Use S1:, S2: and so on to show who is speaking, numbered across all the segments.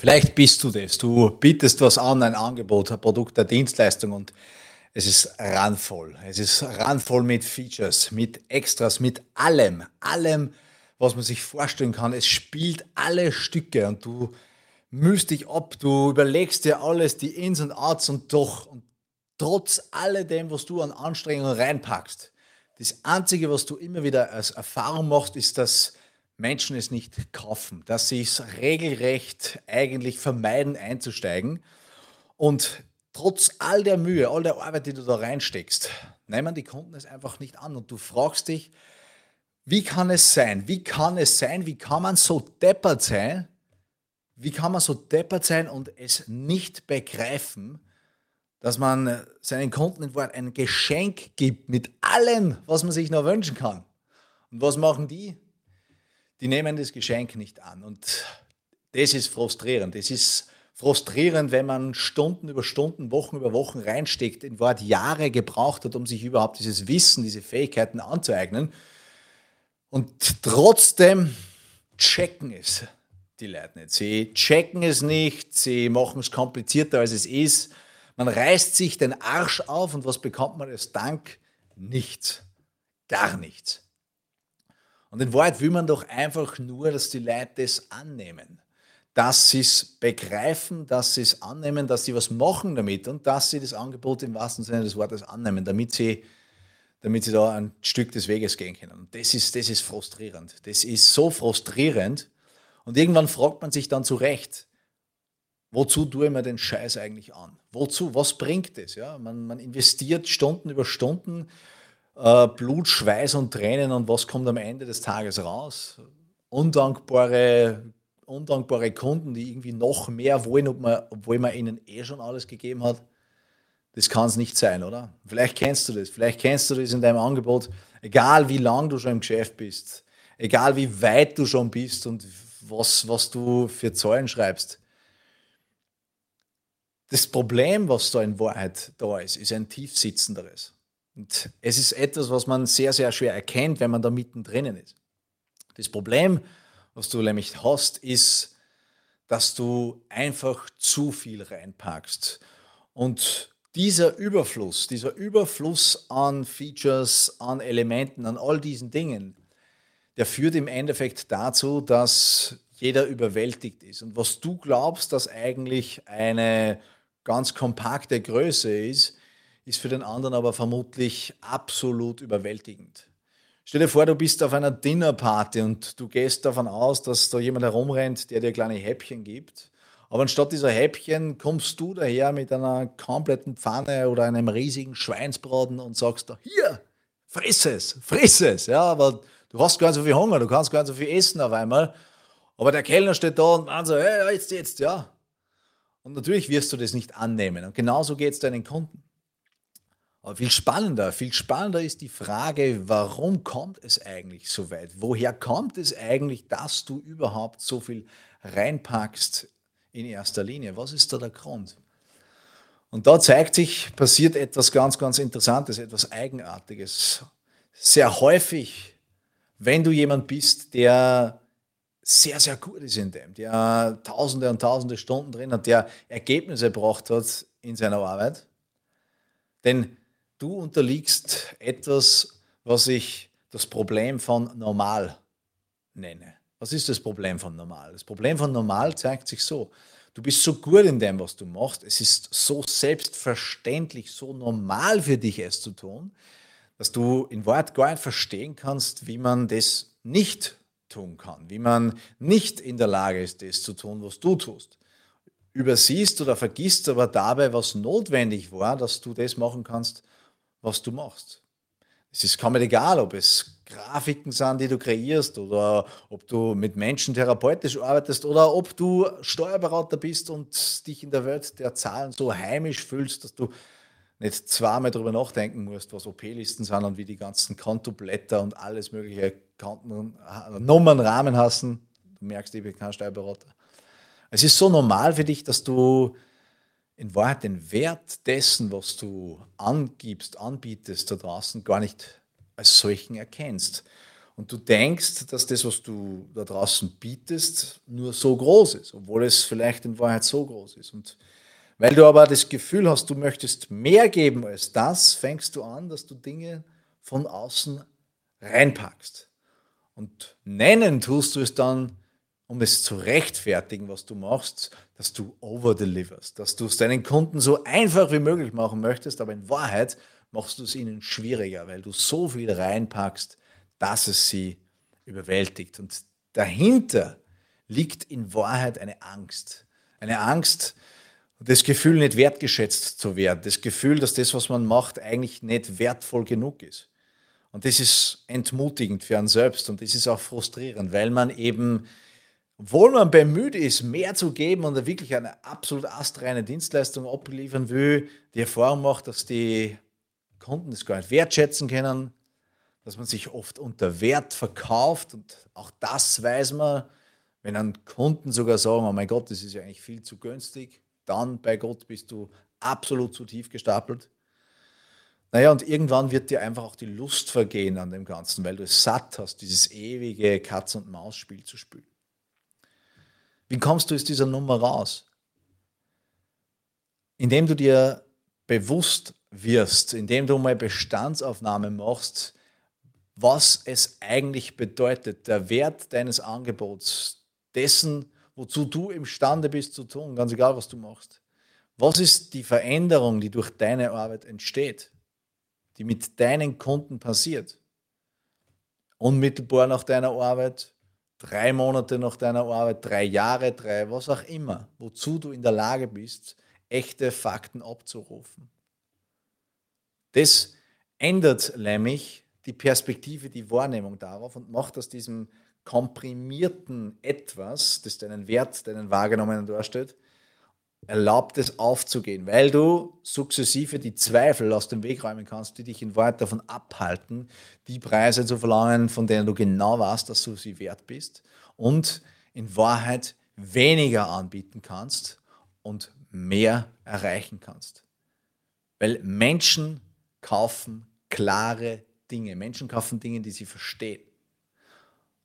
S1: Vielleicht bist du das. Du bietest was an, ein Angebot, ein Produkt, eine Dienstleistung und es ist randvoll. Es ist randvoll mit Features, mit Extras, mit allem, allem, was man sich vorstellen kann. Es spielt alle Stücke und du müsst dich ab, du überlegst dir alles, die Ins und Outs und doch, und trotz alledem, was du an Anstrengungen reinpackst, das Einzige, was du immer wieder als Erfahrung machst, ist, dass Menschen es nicht kaufen, dass sie es regelrecht eigentlich vermeiden einzusteigen. Und trotz all der Mühe, all der Arbeit, die du da reinsteckst, nehmen die Kunden es einfach nicht an. Und du fragst dich, wie kann es sein? Wie kann es sein? Wie kann man so deppert sein? Wie kann man so deppert sein und es nicht begreifen, dass man seinen Kunden in Wort ein Geschenk gibt mit allem, was man sich noch wünschen kann? Und was machen die? Die nehmen das Geschenk nicht an. Und das ist frustrierend. Es ist frustrierend, wenn man Stunden über Stunden, Wochen über Wochen reinsteckt, in Wort Jahre gebraucht hat, um sich überhaupt dieses Wissen, diese Fähigkeiten anzueignen. Und trotzdem checken es die Leute nicht. Sie checken es nicht, sie machen es komplizierter, als es ist. Man reißt sich den Arsch auf und was bekommt man als Dank? Nichts. Gar nichts. Und in Wahrheit will man doch einfach nur, dass die Leute das annehmen. Dass sie es begreifen, dass sie es annehmen, dass sie was machen damit und dass sie das Angebot im wahrsten Sinne des Wortes annehmen, damit sie, damit sie da ein Stück des Weges gehen können. Und das ist, das ist frustrierend. Das ist so frustrierend. Und irgendwann fragt man sich dann zu Recht, wozu tue ich mir den Scheiß eigentlich an? Wozu? Was bringt es? Ja, man, man investiert Stunden über Stunden äh, Blut, Schweiß und Tränen und was kommt am Ende des Tages raus? Undankbare, undankbare Kunden, die irgendwie noch mehr wollen, obwohl man ihnen eh schon alles gegeben hat. Das kann es nicht sein, oder? Vielleicht kennst du das. Vielleicht kennst du das in deinem Angebot. Egal wie lang du schon im Geschäft bist, egal wie weit du schon bist und was, was du für Zahlen schreibst. Das Problem, was da in Wahrheit da ist, ist ein tiefsitzenderes. Und es ist etwas, was man sehr, sehr schwer erkennt, wenn man da mittendrin ist. Das Problem, was du nämlich hast, ist, dass du einfach zu viel reinpackst. Und dieser Überfluss, dieser Überfluss an Features, an Elementen, an all diesen Dingen, der führt im Endeffekt dazu, dass jeder überwältigt ist. Und was du glaubst, dass eigentlich eine ganz kompakte Größe ist, ist für den anderen aber vermutlich absolut überwältigend. Stell dir vor, du bist auf einer Dinnerparty und du gehst davon aus, dass da jemand herumrennt, der dir kleine Häppchen gibt. Aber anstatt dieser Häppchen kommst du daher mit einer kompletten Pfanne oder einem riesigen Schweinsbraten und sagst da, hier, friss es, friss es. Ja, aber du hast gar nicht so viel Hunger, du kannst gar nicht so viel essen auf einmal. Aber der Kellner steht da und meint so, hey, jetzt, jetzt, ja. Und natürlich wirst du das nicht annehmen. Und genauso geht es deinen Kunden. Aber viel spannender, viel spannender ist die Frage, warum kommt es eigentlich so weit? Woher kommt es eigentlich, dass du überhaupt so viel reinpackst in erster Linie? Was ist da der Grund? Und da zeigt sich, passiert etwas ganz, ganz Interessantes, etwas Eigenartiges. Sehr häufig, wenn du jemand bist, der sehr, sehr gut ist in dem, der tausende und tausende Stunden drin hat, der Ergebnisse gebracht hat in seiner Arbeit. Denn Du unterliegst etwas, was ich das Problem von normal nenne. Was ist das Problem von normal? Das Problem von normal zeigt sich so. Du bist so gut in dem, was du machst. Es ist so selbstverständlich, so normal für dich, es zu tun, dass du in Wort gar nicht verstehen kannst, wie man das nicht tun kann, wie man nicht in der Lage ist, das zu tun, was du tust. Übersiehst oder vergisst aber dabei, was notwendig war, dass du das machen kannst, was du machst. Es ist kaum egal, ob es Grafiken sind, die du kreierst oder ob du mit Menschen therapeutisch arbeitest oder ob du Steuerberater bist und dich in der Welt der Zahlen so heimisch fühlst, dass du nicht zweimal darüber nachdenken musst, was OP-Listen sind und wie die ganzen Kontoblätter und alles mögliche Konten, Nummern, Rahmen hassen. Du merkst, ich bin kein Steuerberater. Es ist so normal für dich, dass du in Wahrheit den Wert dessen, was du angibst, anbietest da draußen, gar nicht als solchen erkennst. Und du denkst, dass das, was du da draußen bietest, nur so groß ist, obwohl es vielleicht in Wahrheit so groß ist. Und weil du aber das Gefühl hast, du möchtest mehr geben als das, fängst du an, dass du Dinge von außen reinpackst. Und nennen tust du es dann, um es zu rechtfertigen, was du machst, dass du overdeliverst, dass du es deinen Kunden so einfach wie möglich machen möchtest, aber in Wahrheit machst du es ihnen schwieriger, weil du so viel reinpackst, dass es sie überwältigt. Und dahinter liegt in Wahrheit eine Angst. Eine Angst, das Gefühl, nicht wertgeschätzt zu werden. Das Gefühl, dass das, was man macht, eigentlich nicht wertvoll genug ist. Und das ist entmutigend für einen selbst und das ist auch frustrierend, weil man eben, obwohl man bemüht ist, mehr zu geben und wirklich eine absolut astreine Dienstleistung abliefern will, die Erfahrung macht, dass die Kunden das gar nicht wertschätzen können, dass man sich oft unter Wert verkauft und auch das weiß man, wenn an Kunden sogar sagen, oh mein Gott, das ist ja eigentlich viel zu günstig, dann bei Gott bist du absolut zu tief gestapelt. Naja, und irgendwann wird dir einfach auch die Lust vergehen an dem Ganzen, weil du es satt hast, dieses ewige Katz- und Maus-Spiel zu spielen. Wie kommst du aus dieser Nummer raus? Indem du dir bewusst wirst, indem du mal Bestandsaufnahme machst, was es eigentlich bedeutet, der Wert deines Angebots, dessen, wozu du imstande bist zu tun, ganz egal, was du machst. Was ist die Veränderung, die durch deine Arbeit entsteht? die mit deinen Kunden passiert. Unmittelbar nach deiner Arbeit, drei Monate nach deiner Arbeit, drei Jahre, drei, was auch immer, wozu du in der Lage bist, echte Fakten abzurufen. Das ändert nämlich die Perspektive, die Wahrnehmung darauf und macht aus diesem komprimierten Etwas, das deinen Wert, deinen wahrgenommenen darstellt, erlaubt es aufzugehen, weil du sukzessive die Zweifel aus dem Weg räumen kannst, die dich in Wahrheit davon abhalten, die Preise zu verlangen, von denen du genau weißt, dass du sie wert bist und in Wahrheit weniger anbieten kannst und mehr erreichen kannst. Weil Menschen kaufen klare Dinge. Menschen kaufen Dinge, die sie verstehen.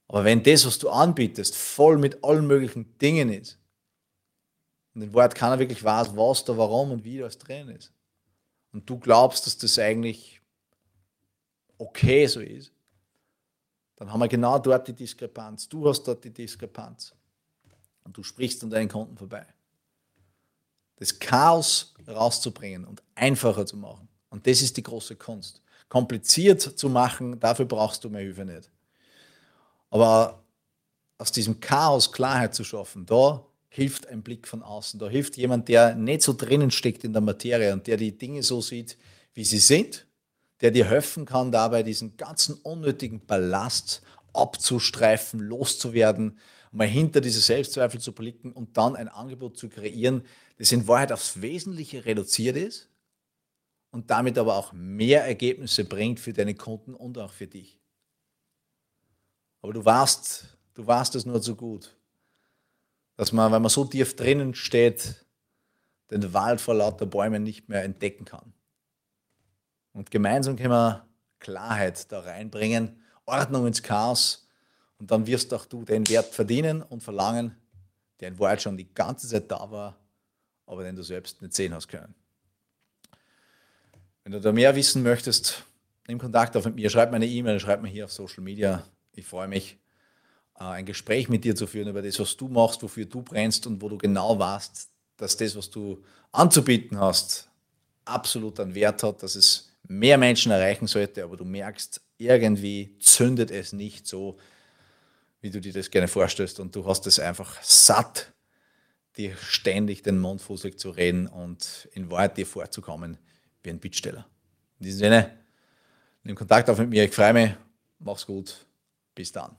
S1: Aber wenn das, was du anbietest, voll mit allen möglichen Dingen ist, und in Wahrheit keiner wirklich weiß, was da, warum und wie das drin ist. Und du glaubst, dass das eigentlich okay so ist. Dann haben wir genau dort die Diskrepanz. Du hast dort die Diskrepanz. Und du sprichst an deinen Kunden vorbei. Das Chaos rauszubringen und einfacher zu machen. Und das ist die große Kunst. Kompliziert zu machen, dafür brauchst du mehr Hilfe nicht. Aber aus diesem Chaos Klarheit zu schaffen, da hilft ein Blick von außen. Da hilft jemand, der nicht so drinnen steckt in der Materie und der die Dinge so sieht, wie sie sind, der dir helfen kann, dabei diesen ganzen unnötigen Ballast abzustreifen, loszuwerden, mal hinter diese Selbstzweifel zu blicken und dann ein Angebot zu kreieren, das in Wahrheit aufs Wesentliche reduziert ist und damit aber auch mehr Ergebnisse bringt für deine Kunden und auch für dich. Aber du warst, du warst es nur zu gut dass man, wenn man so tief drinnen steht, den Wald vor lauter Bäumen nicht mehr entdecken kann. Und gemeinsam können wir Klarheit da reinbringen, Ordnung ins Chaos und dann wirst auch du den Wert verdienen und verlangen, der in Wahrheit schon die ganze Zeit da war, aber den du selbst nicht sehen hast können. Wenn du da mehr wissen möchtest, nimm Kontakt auf mit mir, schreib mir eine E-Mail, schreib mir hier auf Social Media. Ich freue mich. Äh, ein Gespräch mit dir zu führen über das, was du machst, wofür du brennst und wo du genau weißt, dass das, was du anzubieten hast, absolut einen Wert hat, dass es mehr Menschen erreichen sollte, aber du merkst, irgendwie zündet es nicht so, wie du dir das gerne vorstellst und du hast es einfach satt, dir ständig den Mund fusselig zu reden und in Wahrheit dir vorzukommen wie ein Bittsteller. In diesem Sinne, nimm Kontakt auf mit mir, ich freue mich, mach's gut, bis dann.